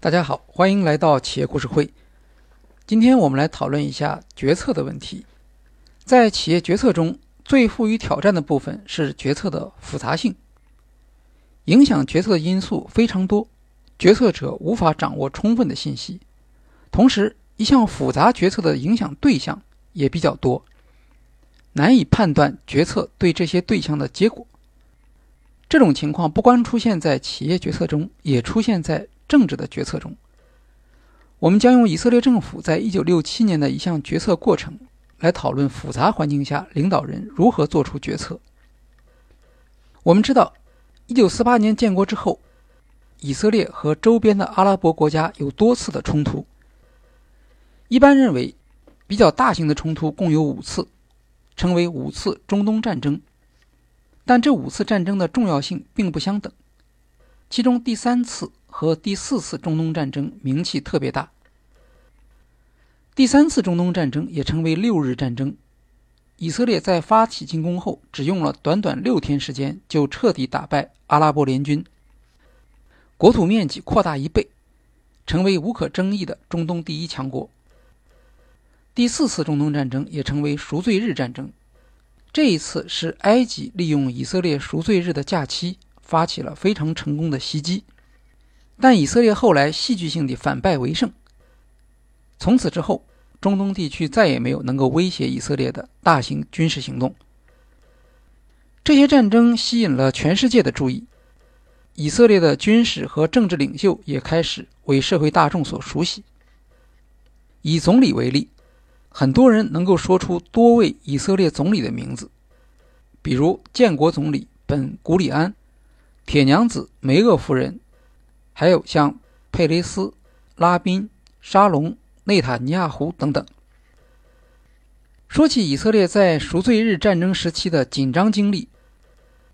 大家好，欢迎来到企业故事会。今天我们来讨论一下决策的问题。在企业决策中，最富于挑战的部分是决策的复杂性。影响决策的因素非常多，决策者无法掌握充分的信息。同时，一项复杂决策的影响对象也比较多，难以判断决策对这些对象的结果。这种情况不光出现在企业决策中，也出现在。政治的决策中，我们将用以色列政府在一九六七年的一项决策过程来讨论复杂环境下领导人如何做出决策。我们知道，一九四八年建国之后，以色列和周边的阿拉伯国家有多次的冲突。一般认为，比较大型的冲突共有五次，称为五次中东战争。但这五次战争的重要性并不相等，其中第三次。和第四次中东战争名气特别大。第三次中东战争也称为六日战争，以色列在发起进攻后，只用了短短六天时间就彻底打败阿拉伯联军，国土面积扩大一倍，成为无可争议的中东第一强国。第四次中东战争也称为赎罪日战争，这一次是埃及利用以色列赎罪日的假期，发起了非常成功的袭击。但以色列后来戏剧性的反败为胜，从此之后，中东地区再也没有能够威胁以色列的大型军事行动。这些战争吸引了全世界的注意，以色列的军事和政治领袖也开始为社会大众所熟悉。以总理为例，很多人能够说出多位以色列总理的名字，比如建国总理本·古里安、铁娘子梅厄夫人。还有像佩雷斯、拉宾、沙龙、内塔尼亚胡等等。说起以色列在赎罪日战争时期的紧张经历，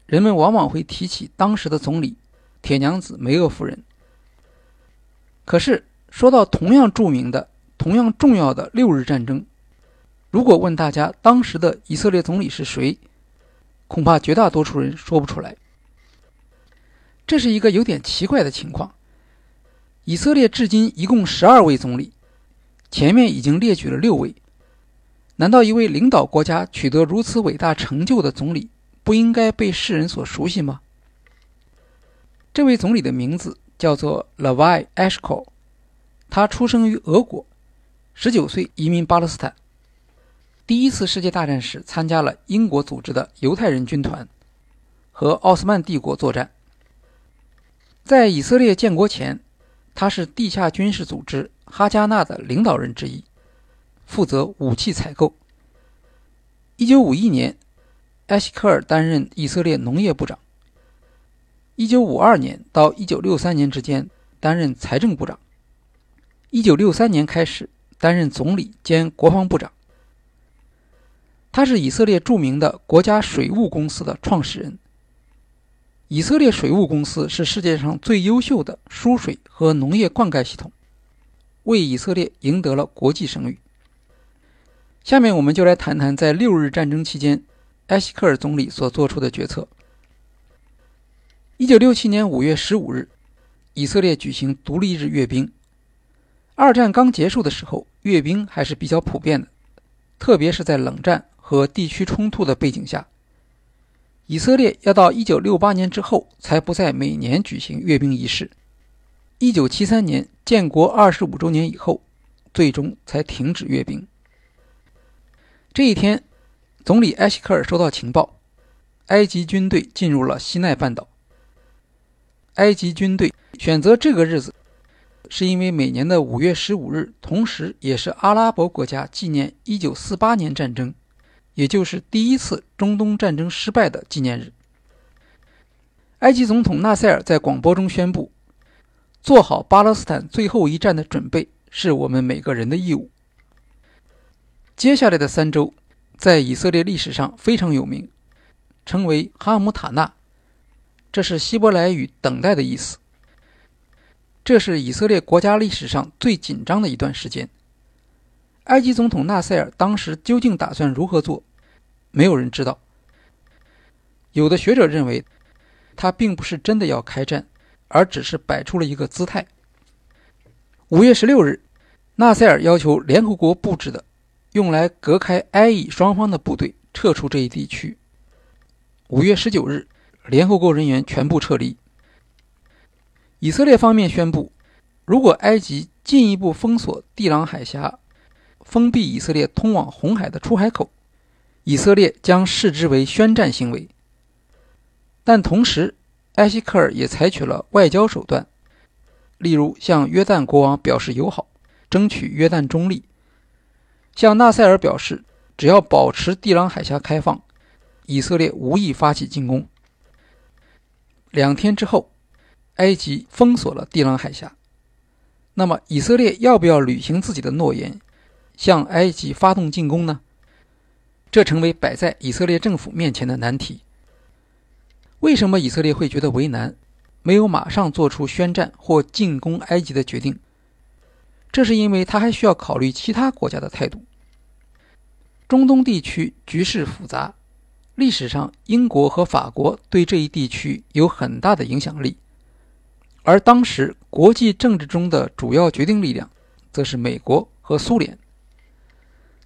人们往往会提起当时的总理铁娘子梅厄夫人。可是，说到同样著名的、同样重要的六日战争，如果问大家当时的以色列总理是谁，恐怕绝大多数人说不出来。这是一个有点奇怪的情况。以色列至今一共十二位总理，前面已经列举了六位。难道一位领导国家取得如此伟大成就的总理不应该被世人所熟悉吗？这位总理的名字叫做 Levi Eshkol，他出生于俄国，十九岁移民巴勒斯坦。第一次世界大战时参加了英国组织的犹太人军团，和奥斯曼帝国作战。在以色列建国前，他是地下军事组织哈加纳的领导人之一，负责武器采购。1951年，埃希科尔担任以色列农业部长。1952年到1963年之间担任财政部长。1963年开始担任总理兼国防部长。他是以色列著名的国家水务公司的创始人。以色列水务公司是世界上最优秀的输水和农业灌溉系统，为以色列赢得了国际声誉。下面我们就来谈谈在六日战争期间，埃希克尔总理所做出的决策。一九六七年五月十五日，以色列举行独立日阅兵。二战刚结束的时候，阅兵还是比较普遍的，特别是在冷战和地区冲突的背景下。以色列要到1968年之后才不再每年举行阅兵仪式。1973年建国25周年以后，最终才停止阅兵。这一天，总理埃希克尔收到情报，埃及军队进入了西奈半岛。埃及军队选择这个日子，是因为每年的5月15日，同时也是阿拉伯国家纪念1948年战争。也就是第一次中东战争失败的纪念日。埃及总统纳赛尔在广播中宣布：“做好巴勒斯坦最后一战的准备是我们每个人的义务。”接下来的三周，在以色列历史上非常有名，称为哈姆塔纳，这是希伯来语“等待”的意思。这是以色列国家历史上最紧张的一段时间。埃及总统纳赛尔当时究竟打算如何做？没有人知道。有的学者认为，他并不是真的要开战，而只是摆出了一个姿态。五月十六日，纳赛尔要求联合国布置的用来隔开埃以双方的部队撤出这一地区。五月十九日，联合国人员全部撤离。以色列方面宣布，如果埃及进一步封锁地朗海峡，封闭以色列通往红海的出海口，以色列将视之为宣战行为。但同时，埃希克尔也采取了外交手段。例如，向约旦国王表示友好，争取约旦中立；向纳赛尔表示，只要保持地朗海峡开放，以色列无意发起进攻。两天之后，埃及封锁了地朗海峡。那么，以色列要不要履行自己的诺言，向埃及发动进攻呢？这成为摆在以色列政府面前的难题。为什么以色列会觉得为难？没有马上做出宣战或进攻埃及的决定，这是因为他还需要考虑其他国家的态度。中东地区局势复杂，历史上英国和法国对这一地区有很大的影响力，而当时国际政治中的主要决定力量则是美国和苏联。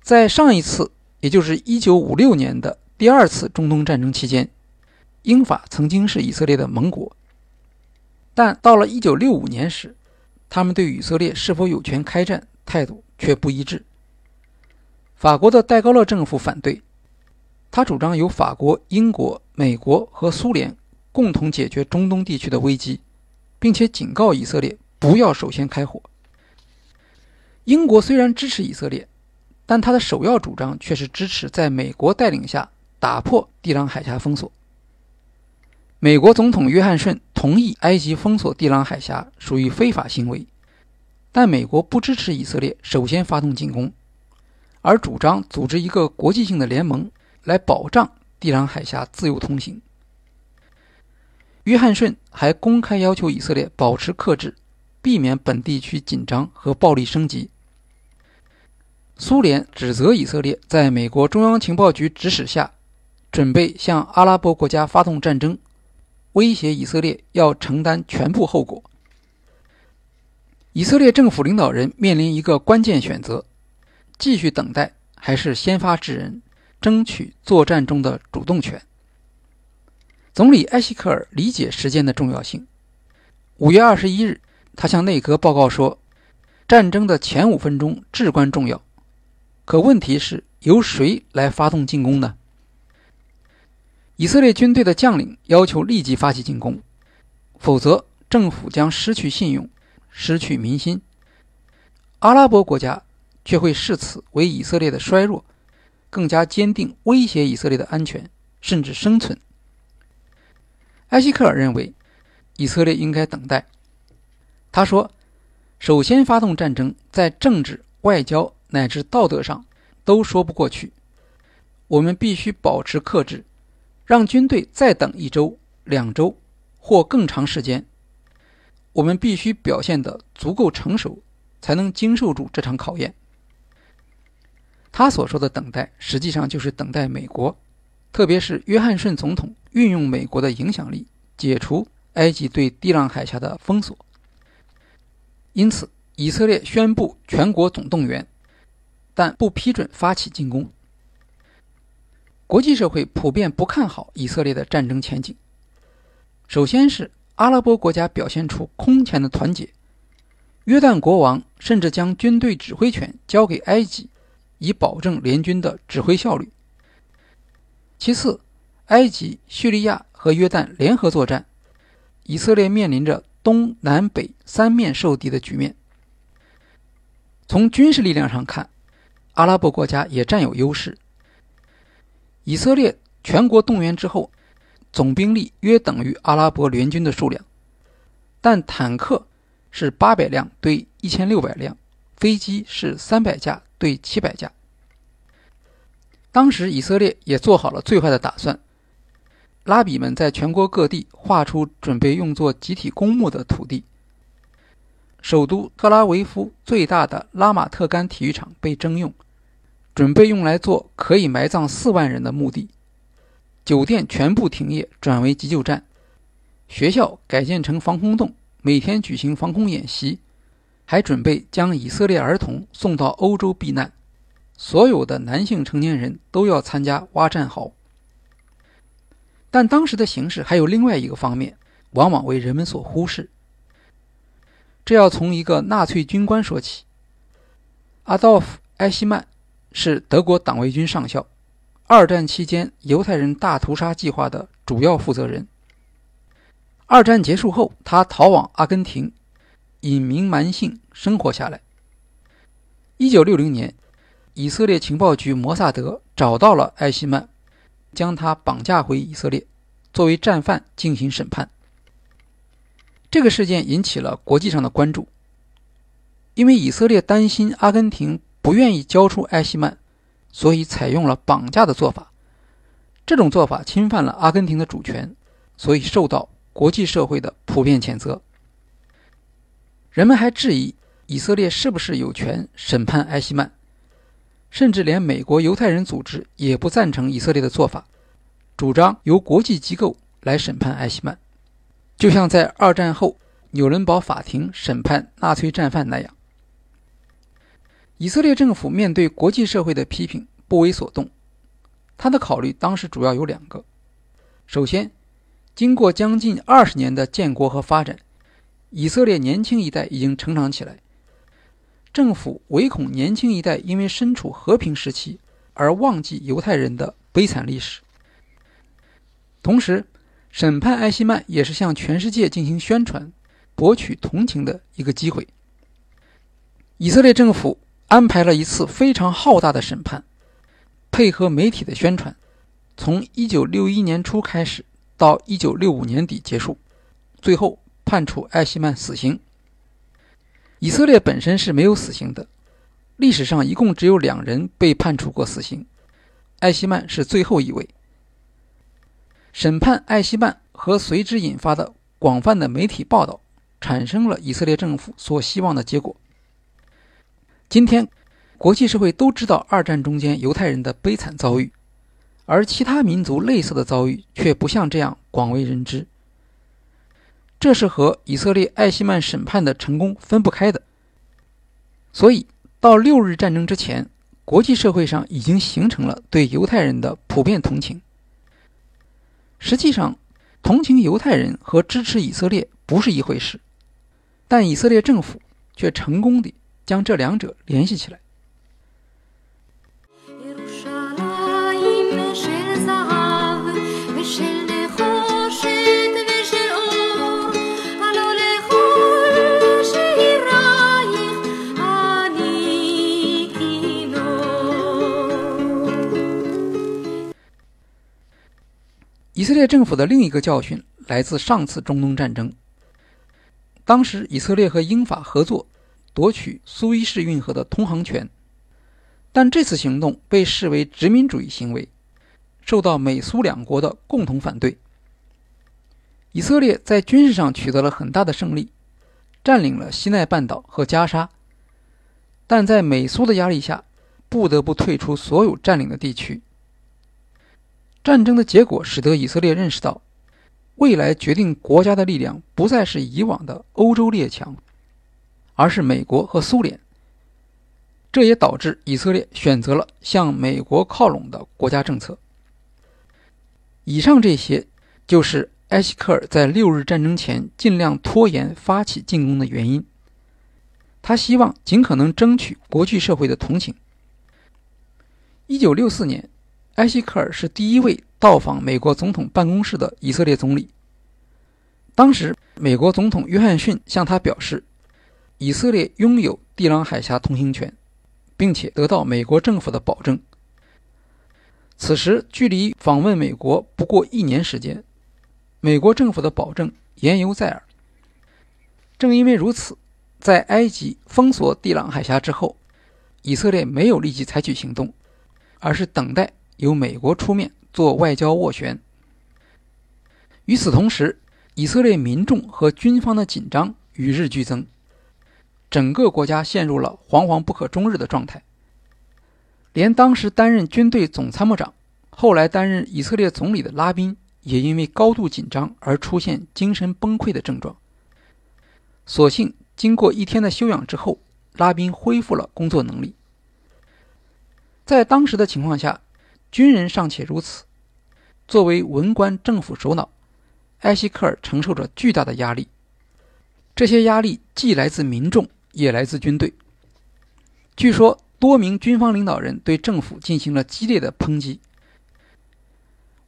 在上一次，也就是1956年的第二次中东战争期间，英法曾经是以色列的盟国。但到了1965年时，他们对以色列是否有权开战态度却不一致。法国的戴高乐政府反对，他主张由法国、英国、美国和苏联共同解决中东地区的危机，并且警告以色列不要首先开火。英国虽然支持以色列，但他的首要主张却是支持在美国带领下打破地朗海峡封锁。美国总统约翰逊同意埃及封锁地朗海峡属于非法行为，但美国不支持以色列首先发动进攻，而主张组织一个国际性的联盟来保障地朗海峡自由通行。约翰逊还公开要求以色列保持克制，避免本地区紧张和暴力升级。苏联指责以色列在美国中央情报局指使下，准备向阿拉伯国家发动战争。威胁以色列要承担全部后果。以色列政府领导人面临一个关键选择：继续等待，还是先发制人，争取作战中的主动权。总理埃希克尔理解时间的重要性。五月二十一日，他向内阁报告说：“战争的前五分钟至关重要。”可问题是由谁来发动进攻呢？以色列军队的将领要求立即发起进攻，否则政府将失去信用，失去民心。阿拉伯国家却会视此为以色列的衰弱，更加坚定威胁以色列的安全甚至生存。埃希克尔认为，以色列应该等待。他说：“首先发动战争，在政治、外交乃至道德上都说不过去。我们必须保持克制。”让军队再等一周、两周或更长时间，我们必须表现得足够成熟，才能经受住这场考验。他所说的等待，实际上就是等待美国，特别是约翰逊总统运用美国的影响力，解除埃及对地朗海峡的封锁。因此，以色列宣布全国总动员，但不批准发起进攻。国际社会普遍不看好以色列的战争前景。首先是阿拉伯国家表现出空前的团结，约旦国王甚至将军队指挥权交给埃及，以保证联军的指挥效率。其次，埃及、叙利亚和约旦联合作战，以色列面临着东南北三面受敌的局面。从军事力量上看，阿拉伯国家也占有优势。以色列全国动员之后，总兵力约等于阿拉伯联军的数量，但坦克是八百辆对一千六百辆，飞机是三百架对七百架。当时以色列也做好了最坏的打算，拉比们在全国各地划出准备用作集体公墓的土地。首都特拉维夫最大的拉马特干体育场被征用。准备用来做可以埋葬四万人的墓地，酒店全部停业，转为急救站，学校改建成防空洞，每天举行防空演习，还准备将以色列儿童送到欧洲避难，所有的男性成年人都要参加挖战壕。但当时的形势还有另外一个方面，往往为人们所忽视。这要从一个纳粹军官说起。阿道夫·埃希曼是德国党卫军上校，二战期间犹太人大屠杀计划的主要负责人。二战结束后，他逃往阿根廷，隐名蛮姓生活下来。一九六零年，以色列情报局摩萨德找到了艾希曼。将他绑架回以色列，作为战犯进行审判。这个事件引起了国际上的关注，因为以色列担心阿根廷不愿意交出埃希曼，所以采用了绑架的做法。这种做法侵犯了阿根廷的主权，所以受到国际社会的普遍谴责。人们还质疑以色列是不是有权审判埃希曼。甚至连美国犹太人组织也不赞成以色列的做法，主张由国际机构来审判艾希曼，就像在二战后纽伦堡法庭审判纳粹战犯那样。以色列政府面对国际社会的批评不为所动，他的考虑当时主要有两个：首先，经过将近二十年的建国和发展，以色列年轻一代已经成长起来。政府唯恐年轻一代因为身处和平时期而忘记犹太人的悲惨历史。同时，审判艾希曼也是向全世界进行宣传、博取同情的一个机会。以色列政府安排了一次非常浩大的审判，配合媒体的宣传，从1961年初开始，到1965年底结束，最后判处艾希曼死刑。以色列本身是没有死刑的，历史上一共只有两人被判处过死刑，艾希曼是最后一位。审判艾希曼和随之引发的广泛的媒体报道，产生了以色列政府所希望的结果。今天，国际社会都知道二战中间犹太人的悲惨遭遇，而其他民族类似的遭遇却不像这样广为人知。这是和以色列艾希曼审判的成功分不开的。所以，到六日战争之前，国际社会上已经形成了对犹太人的普遍同情。实际上，同情犹太人和支持以色列不是一回事，但以色列政府却成功地将这两者联系起来。以色列政府的另一个教训来自上次中东战争。当时，以色列和英法合作夺取苏伊士运河的通航权，但这次行动被视为殖民主义行为，受到美苏两国的共同反对。以色列在军事上取得了很大的胜利，占领了西奈半岛和加沙，但在美苏的压力下，不得不退出所有占领的地区。战争的结果使得以色列认识到，未来决定国家的力量不再是以往的欧洲列强，而是美国和苏联。这也导致以色列选择了向美国靠拢的国家政策。以上这些就是埃希克尔在六日战争前尽量拖延发起进攻的原因。他希望尽可能争取国际社会的同情。一九六四年。埃希克尔是第一位到访美国总统办公室的以色列总理。当时，美国总统约翰逊向他表示，以色列拥有地朗海峡通行权，并且得到美国政府的保证。此时，距离访问美国不过一年时间，美国政府的保证言犹在耳。正因为如此，在埃及封锁地朗海峡之后，以色列没有立即采取行动，而是等待。由美国出面做外交斡旋。与此同时，以色列民众和军方的紧张与日俱增，整个国家陷入了惶惶不可终日的状态。连当时担任军队总参谋长、后来担任以色列总理的拉宾，也因为高度紧张而出现精神崩溃的症状。所幸经过一天的休养之后，拉宾恢复了工作能力。在当时的情况下，军人尚且如此，作为文官政府首脑，埃希克尔承受着巨大的压力。这些压力既来自民众，也来自军队。据说，多名军方领导人对政府进行了激烈的抨击。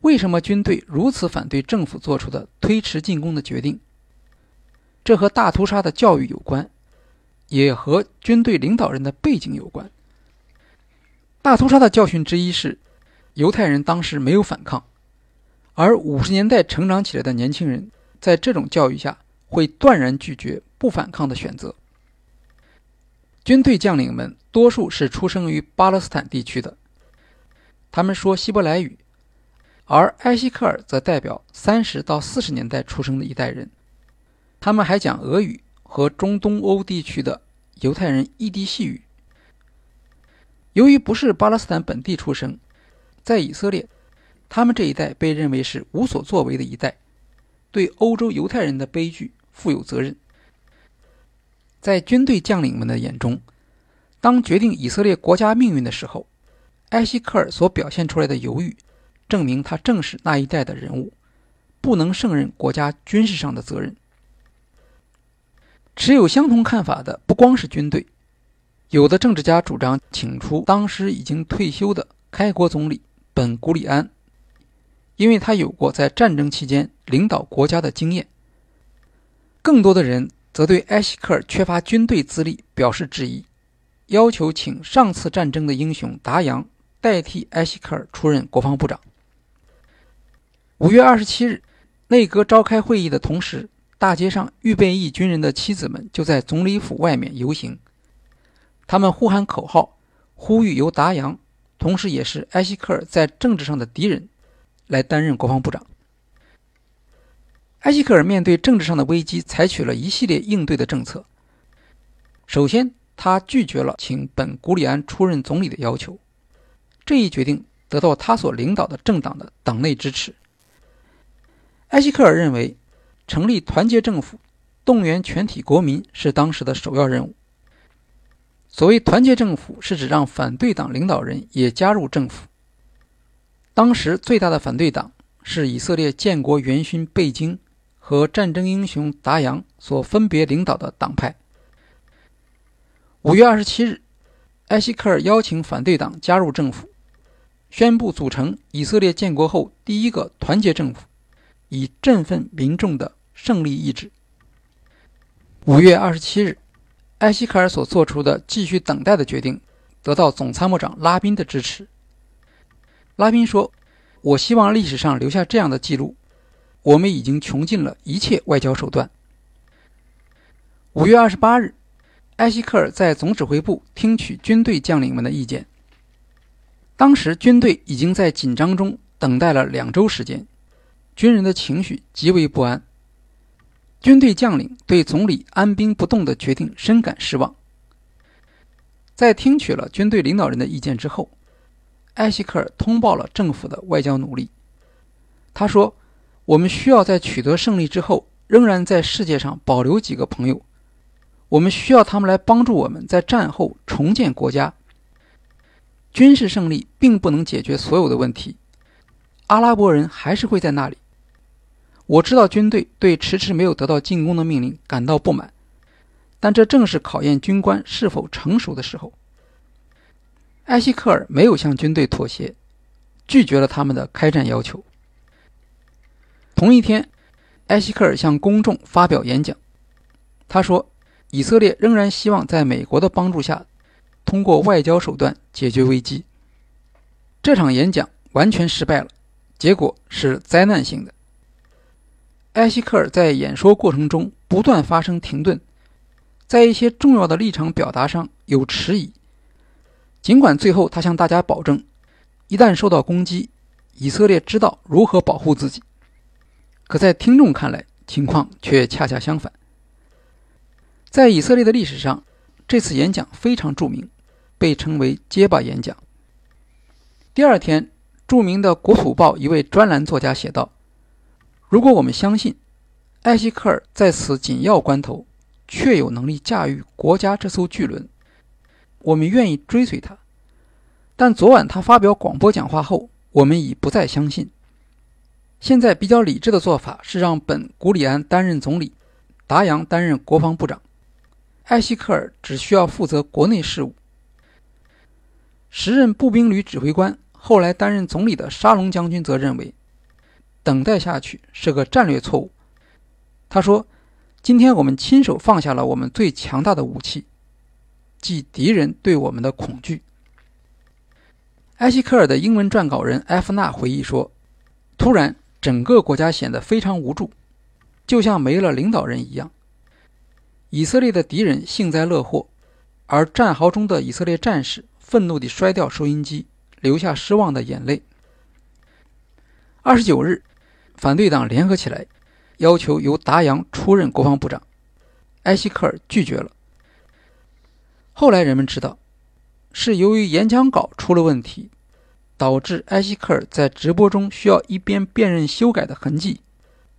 为什么军队如此反对政府做出的推迟进攻的决定？这和大屠杀的教育有关，也和军队领导人的背景有关。大屠杀的教训之一是，犹太人当时没有反抗，而五十年代成长起来的年轻人在这种教育下会断然拒绝不反抗的选择。军队将领们多数是出生于巴勒斯坦地区的，他们说希伯来语。而埃希克尔则代表三十到四十年代出生的一代人，他们还讲俄语和中东欧地区的犹太人伊迪系语。由于不是巴勒斯坦本地出生，在以色列，他们这一代被认为是无所作为的一代，对欧洲犹太人的悲剧负有责任。在军队将领们的眼中，当决定以色列国家命运的时候，埃希克尔所表现出来的犹豫。证明他正是那一代的人物，不能胜任国家军事上的责任。持有相同看法的不光是军队，有的政治家主张请出当时已经退休的开国总理本古里安，因为他有过在战争期间领导国家的经验。更多的人则对埃希克尔缺乏军队资历表示质疑，要求请上次战争的英雄达扬代替埃希克尔出任国防部长。五月二十七日，内阁召开会议的同时，大街上预备役军人的妻子们就在总理府外面游行。他们呼喊口号，呼吁由达扬，同时也是埃希克尔在政治上的敌人，来担任国防部长。埃希克尔面对政治上的危机，采取了一系列应对的政策。首先，他拒绝了请本古里安出任总理的要求，这一决定得到他所领导的政党的党内支持。埃希克尔认为，成立团结政府，动员全体国民是当时的首要任务。所谓团结政府，是指让反对党领导人也加入政府。当时最大的反对党是以色列建国元勋贝京和战争英雄达扬所分别领导的党派。五月二十七日，埃希克尔邀请反对党加入政府，宣布组成以色列建国后第一个团结政府。以振奋民众的胜利意志。五月二十七日，埃希克尔所做出的继续等待的决定，得到总参谋长拉宾的支持。拉宾说：“我希望历史上留下这样的记录：我们已经穷尽了一切外交手段。”五月二十八日，埃希克尔在总指挥部听取军队将领们的意见。当时军队已经在紧张中等待了两周时间。军人的情绪极为不安，军队将领对总理安兵不动的决定深感失望。在听取了军队领导人的意见之后，埃希克尔通报了政府的外交努力。他说：“我们需要在取得胜利之后，仍然在世界上保留几个朋友。我们需要他们来帮助我们在战后重建国家。军事胜利并不能解决所有的问题，阿拉伯人还是会在那里。”我知道军队对迟迟没有得到进攻的命令感到不满，但这正是考验军官是否成熟的时候。埃希克尔没有向军队妥协，拒绝了他们的开战要求。同一天，埃希克尔向公众发表演讲，他说：“以色列仍然希望在美国的帮助下，通过外交手段解决危机。”这场演讲完全失败了，结果是灾难性的。埃希克尔在演说过程中不断发生停顿，在一些重要的立场表达上有迟疑。尽管最后他向大家保证，一旦受到攻击，以色列知道如何保护自己，可在听众看来，情况却恰恰相反。在以色列的历史上，这次演讲非常著名，被称为“结巴演讲”。第二天，著名的《国土报》一位专栏作家写道。如果我们相信，艾希克尔在此紧要关头确有能力驾驭国家这艘巨轮，我们愿意追随他。但昨晚他发表广播讲话后，我们已不再相信。现在比较理智的做法是让本·古里安担任总理，达扬担任国防部长，艾希克尔只需要负责国内事务。时任步兵旅指挥官、后来担任总理的沙龙将军则认为，等待下去是个战略错误。他说：“今天我们亲手放下了我们最强大的武器，即敌人对我们的恐惧。”埃希克尔的英文撰稿人埃夫纳回忆说：“突然，整个国家显得非常无助，就像没了领导人一样。以色列的敌人幸灾乐祸，而战壕中的以色列战士愤怒地摔掉收音机，流下失望的眼泪。”二十九日，反对党联合起来，要求由达扬出任国防部长，埃希克尔拒绝了。后来人们知道。是由于演讲稿出了问题，导致埃希克尔在直播中需要一边辨认修改的痕迹，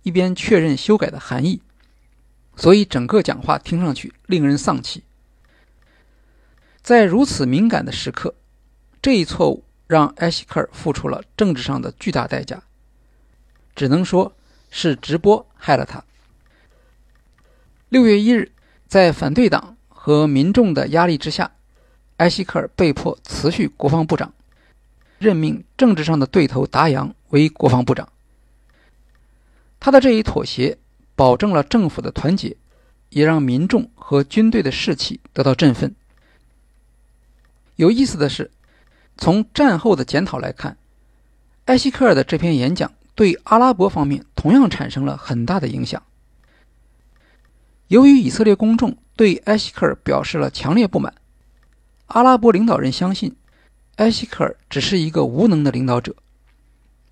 一边确认修改的含义，所以整个讲话听上去令人丧气。在如此敏感的时刻，这一错误让埃希克尔付出了政治上的巨大代价，只能说是直播害了他。六月一日，在反对党和民众的压力之下。埃希克尔被迫辞去国防部长，任命政治上的对头达扬为国防部长。他的这一妥协保证了政府的团结，也让民众和军队的士气得到振奋。有意思的是，从战后的检讨来看，埃希克尔的这篇演讲对阿拉伯方面同样产生了很大的影响。由于以色列公众对埃希克尔表示了强烈不满。阿拉伯领导人相信，埃希克尔只是一个无能的领导者，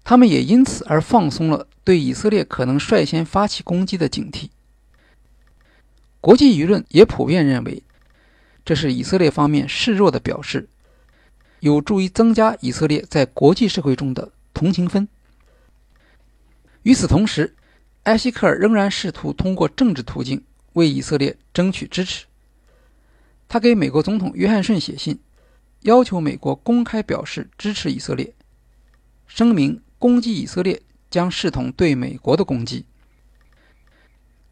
他们也因此而放松了对以色列可能率先发起攻击的警惕。国际舆论也普遍认为，这是以色列方面示弱的表示，有助于增加以色列在国际社会中的同情分。与此同时，埃希克尔仍然试图通过政治途径为以色列争取支持。他给美国总统约翰逊写信，要求美国公开表示支持以色列，声明攻击以色列将视同对美国的攻击。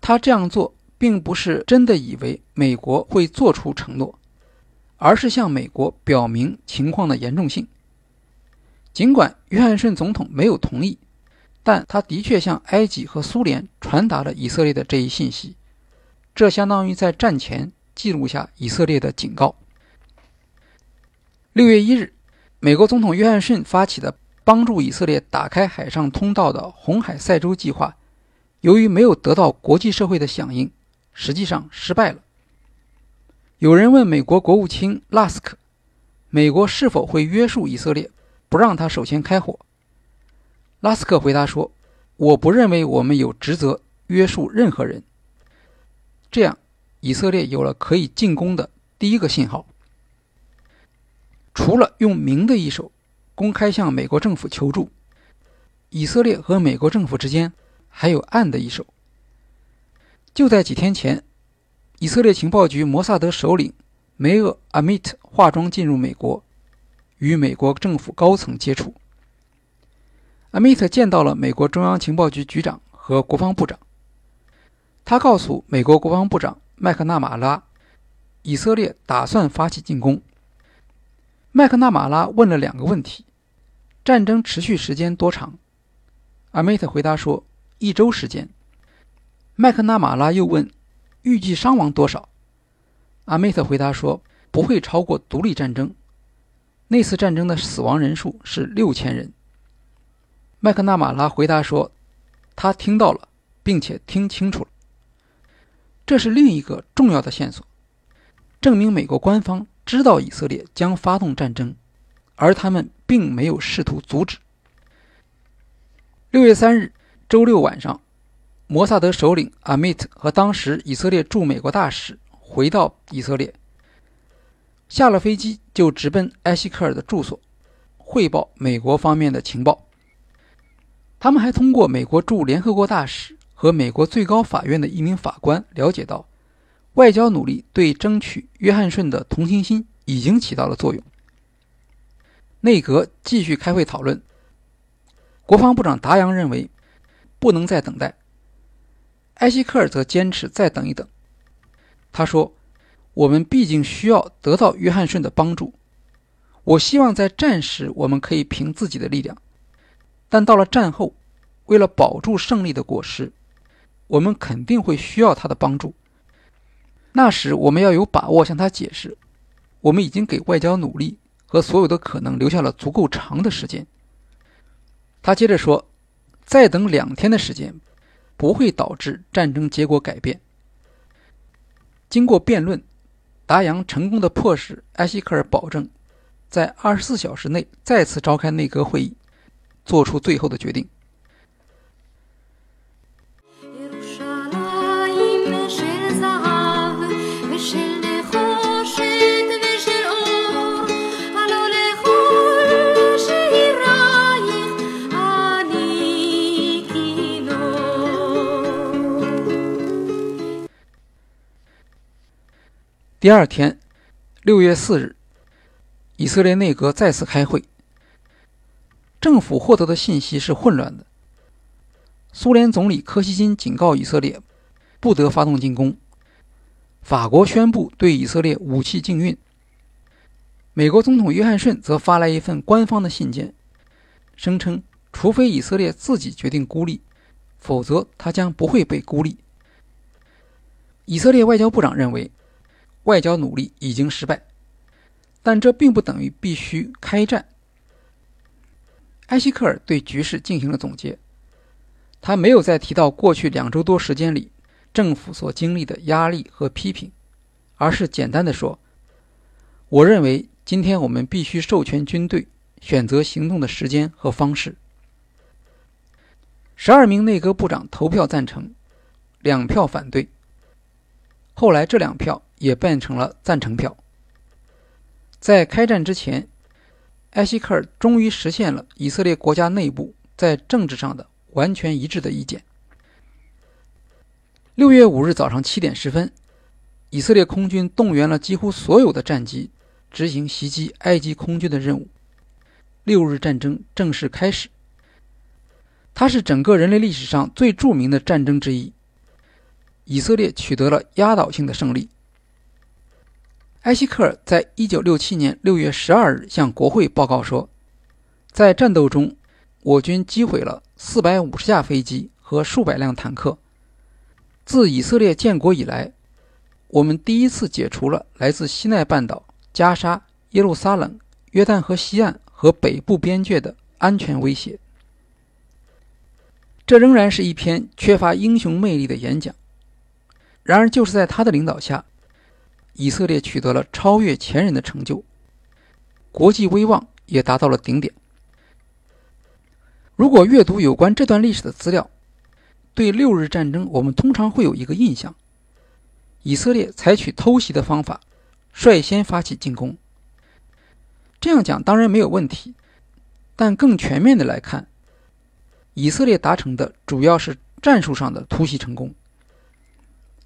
他这样做并不是真的以为美国会做出承诺，而是向美国表明情况的严重性。尽管约翰逊总统没有同意，但他的确向埃及和苏联传达了以色列的这一信息，这相当于在战前。记录下以色列的警告。六月一日，美国总统约翰逊发起的帮助以色列打开海上通道的红海塞州计划，由于没有得到国际社会的响应，实际上失败了。有人问美国国务卿拉斯克，美国是否会约束以色列，不让他首先开火？拉斯克回答说：“我不认为我们有职责约束任何人。”这样。以色列有了可以进攻的第一个信号。除了用明的一手公开向美国政府求助，以色列和美国政府之间还有暗的一手。就在几天前，以色列情报局摩萨德首领梅厄阿米特化妆进入美国，与美国政府高层接触。阿米特见到了美国中央情报局局长和国防部长，他告诉美国国防部长。麦克纳马拉，以色列打算发起进攻。麦克纳马拉问了两个问题：战争持续时间多长？阿梅特回答说一周时间。麦克纳马拉又问预计伤亡多少？阿梅特回答说不会超过独立战争。那次战争的死亡人数是六千人。麦克纳马拉回答说他听到了，并且听清楚了。这是另一个重要的线索，证明美国官方知道以色列将发动战争，而他们并没有试图阻止。六月三日，周六晚上，摩萨德首领阿米特和当时以色列驻美国大使回到以色列，下了飞机就直奔埃希克尔的住所，汇报美国方面的情报。他们还通过美国驻联合国大使。和美国最高法院的一名法官了解到，外交努力对争取约翰逊的同情心已经起到了作用。内阁继续开会讨论。国防部长达扬认为不能再等待，埃希克尔则坚持再等一等。他说：“我们毕竟需要得到约翰逊的帮助。我希望在战时我们可以凭自己的力量，但到了战后，为了保住胜利的果实，我们肯定会需要他的帮助。那时我们要有把握向他解释，我们已经给外交努力。”和所有的可能留下了足够长的时间。他接着说：“再等两天的时间，不会导致战争结果改变。”经过辩论，达扬成功的迫使埃希克尔保证，在二十四小时内再次召开内阁会议，做出最后的决定。第二天，六月四日，以色列内阁再次开会。政府获得的信息是混乱的。苏联总理柯西金警告以色列不得发动进攻。法国宣布对以色列武器禁运。美国总统约翰逊则发来一份官方的信件，声称除非以色列自己决定孤立，否则他将不会被孤立。以色列外交部长认为。外交努力已经失败，但这并不等于必须开战。埃希克尔对局势进行了总结，他没有再提到过去两周多时间里政府所经历的压力和批评，而是简单的说：“我认为今天我们必须授权军队选择行动的时间和方式。”十二名内阁部长投票赞成，两票反对。后来这两票。也变成了赞成票。在开战之前，埃希克尔终于实现了以色列国家内部在政治上的完全一致的意见。六月五日早上七点十分，以色列空军动员了几乎所有的战机，执行袭击埃及空军的任务。六日战争正式开始。它是整个人类历史上最著名的战争之一。以色列取得了压倒性的胜利。埃希克尔在1967年6月12日向国会报告说，在战斗中，我军击毁了450架飞机和数百辆坦克。自以色列建国以来，我们第一次解除了来自西奈半岛、加沙、耶路撒冷、约旦河西岸和北部边界的安全威胁。这仍然是一篇缺乏英雄魅力的演讲。然而，就是在他的领导下。以色列取得了超越前人的成就，国际威望也达到了顶点。如果阅读有关这段历史的资料，对六日战争我们通常会有一个印象：以色列采取偷袭的方法，率先发起进攻。这样讲当然没有问题，但更全面的来看，以色列达成的主要是战术上的突袭成功。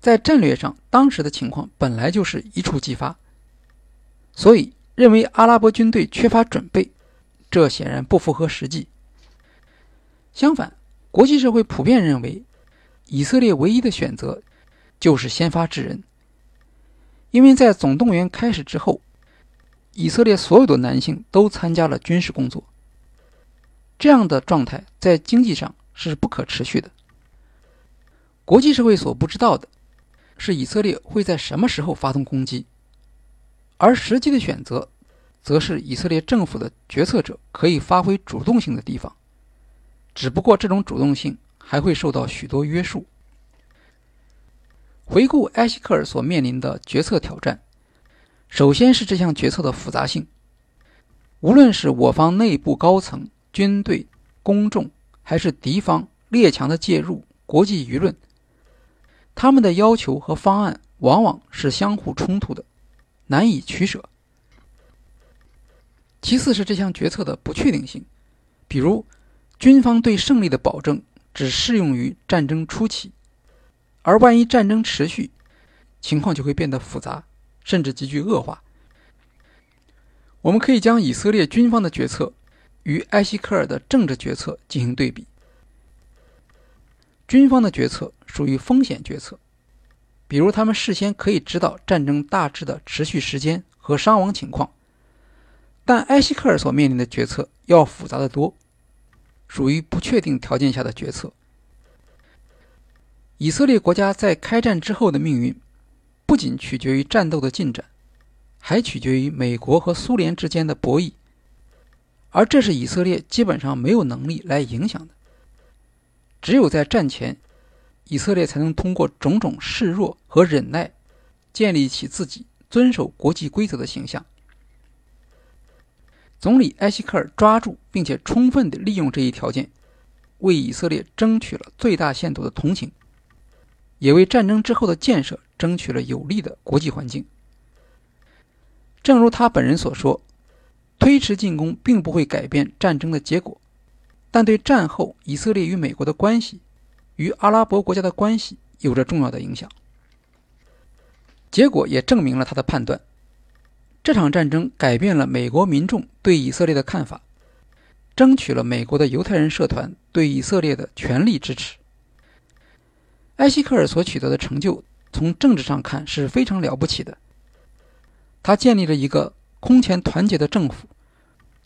在战略上，当时的情况本来就是一触即发，所以认为阿拉伯军队缺乏准备，这显然不符合实际。相反，国际社会普遍认为，以色列唯一的选择就是先发制人，因为在总动员开始之后，以色列所有的男性都参加了军事工作。这样的状态在经济上是不可持续的。国际社会所不知道的。是以色列会在什么时候发动攻击，而实际的选择，则是以色列政府的决策者可以发挥主动性的地方。只不过这种主动性还会受到许多约束。回顾埃希克尔所面临的决策挑战，首先是这项决策的复杂性。无论是我方内部高层、军队、公众，还是敌方列强的介入、国际舆论。他们的要求和方案往往是相互冲突的，难以取舍。其次是这项决策的不确定性，比如，军方对胜利的保证只适用于战争初期，而万一战争持续，情况就会变得复杂，甚至急剧恶化。我们可以将以色列军方的决策与埃希克尔的政治决策进行对比。军方的决策属于风险决策，比如他们事先可以知道战争大致的持续时间和伤亡情况，但埃希克尔所面临的决策要复杂的多，属于不确定条件下的决策。以色列国家在开战之后的命运，不仅取决于战斗的进展，还取决于美国和苏联之间的博弈，而这是以色列基本上没有能力来影响的。只有在战前，以色列才能通过种种示弱和忍耐，建立起自己遵守国际规则的形象。总理埃希克尔抓住并且充分地利用这一条件，为以色列争取了最大限度的同情。也为战争之后的建设争取了有利的国际环境。正如他本人所说，推迟进攻并不会改变战争的结果，但对战后以色列与美国的关系、与阿拉伯国家的关系有着重要的影响。结果也证明了他的判断：这场战争改变了美国民众对以色列的看法，争取了美国的犹太人社团对以色列的全力支持。埃希克尔所取得的成就，从政治上看是非常了不起的。他建立了一个空前团结的政府，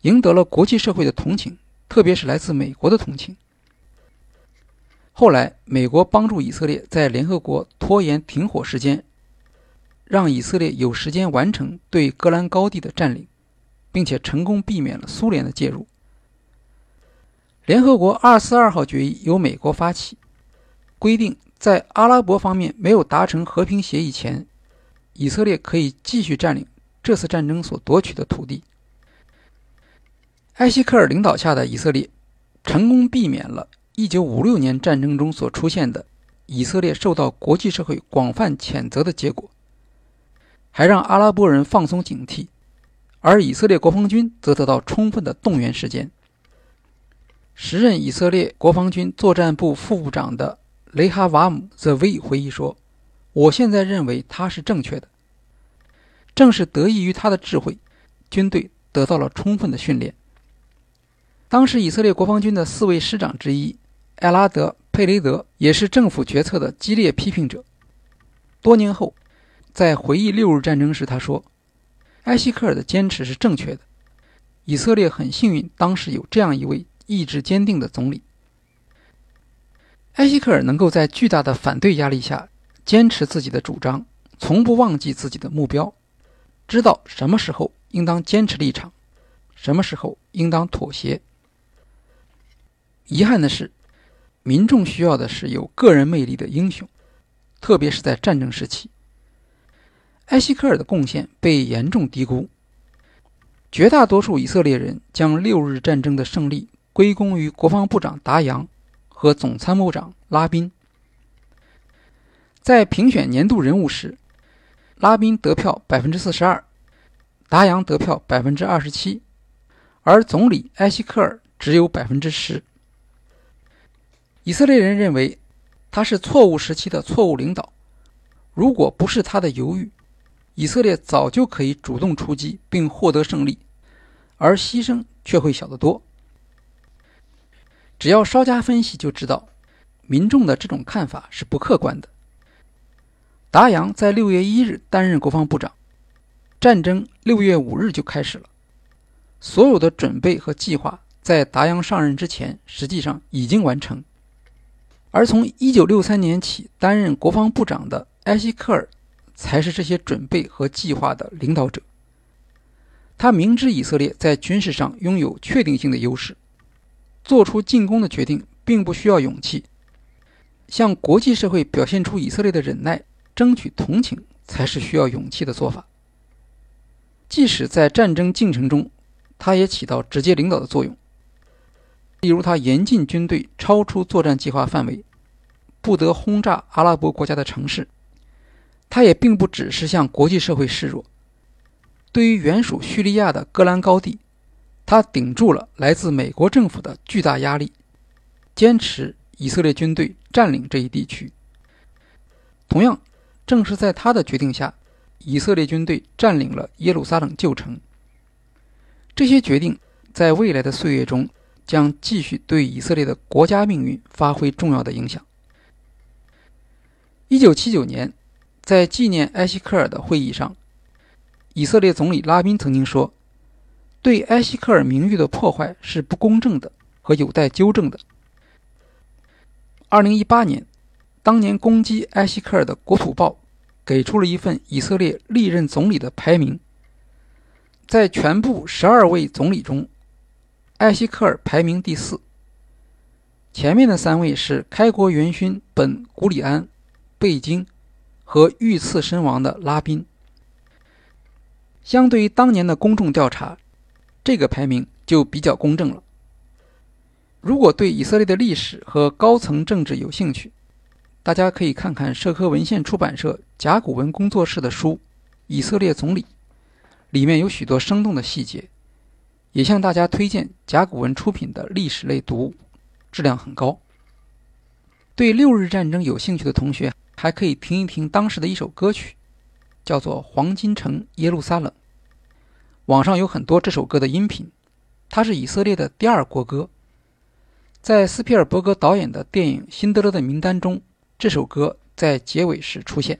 赢得了国际社会的同情，特别是来自美国的同情。后来，美国帮助以色列在联合国拖延停火时间，让以色列有时间完成对戈兰高地的占领，并且成功避免了苏联的介入。联合国二四二号决议由美国发起，规定。在阿拉伯方面没有达成和平协议前，以色列可以继续占领这次战争所夺取的土地。埃希克尔领导下的以色列成功避免了1956年战争中所出现的以色列受到国际社会广泛谴责的结果，还让阿拉伯人放松警惕，而以色列国防军则得到充分的动员时间。时任以色列国防军作战部副部长的。雷哈瓦姆·泽维回忆说：“我现在认为他是正确的。正是得益于他的智慧，军队得到了充分的训练。当时以色列国防军的四位师长之一艾拉德·佩雷德也是政府决策的激烈批评者。多年后，在回忆六日战争时，他说：‘埃希克尔的坚持是正确的。以色列很幸运，当时有这样一位意志坚定的总理。’”埃希克尔能够在巨大的反对压力下坚持自己的主张，从不忘记自己的目标，知道什么时候应当坚持立场，什么时候应当妥协。遗憾的是，民众需要的是有个人魅力的英雄，特别是在战争时期。埃希克尔的贡献被严重低估，绝大多数以色列人将六日战争的胜利归功于国防部长达扬。和总参谋长拉宾在评选年度人物时，拉宾得票百分之四十二，达扬得票百分之二十七，而总理埃希克尔只有百分之十。以色列人认为他是错误时期的错误领导，如果不是他的犹豫，以色列早就可以主动出击并获得胜利，而牺牲却会小得多。只要稍加分析就知道，民众的这种看法是不客观的。达扬在六月一日担任国防部长，战争六月五日就开始了，所有的准备和计划在达扬上任之前实际上已经完成。而从一九六三年起担任国防部长的埃希克尔，才是这些准备和计划的领导者。他明知以色列在军事上拥有确定性的优势。做出进攻的决定并不需要勇气，向国际社会表现出以色列的忍耐，争取同情才是需要勇气的做法。即使在战争进程中，他也起到直接领导的作用。例如，他严禁军队超出作战计划范围，不得轰炸阿拉伯国家的城市。他也并不只是向国际社会示弱，对于原属叙利亚的戈兰高地。他顶住了来自美国政府的巨大压力，坚持以色列军队占领这一地区。同样，正是在他的决定下，以色列军队占领了耶路撒冷旧城。这些决定在未来的岁月中将继续对以色列的国家命运发挥重要的影响。一九七九年，在纪念埃希克尔的会议上，以色列总理拉宾曾经说：“对埃希克尔名誉的破坏是不公正的和有待纠正的。”二零一八年，当年攻击埃希克尔的《国土报》给出了一份以色列历任总理的排名。在全部十二位总理中，艾希克尔排名第四。前面的三位是开国元勋本·古里安、贝京和遇刺身亡的拉宾。相对于当年的公众调查，这个排名就比较公正了。如果对以色列的历史和高层政治有兴趣，大家可以看看社科文献出版社甲骨文工作室的书《以色列总理》。里面有许多生动的细节，也向大家推荐甲骨文出品的历史类读物，质量很高。对六日战争有兴趣的同学，还可以听一听当时的一首歌曲，叫做《黄金城耶路撒冷》。网上有很多这首歌的音频，它是以色列的第二国歌。在斯皮尔伯格导演的电影《辛德勒的名单》中，这首歌在结尾时出现。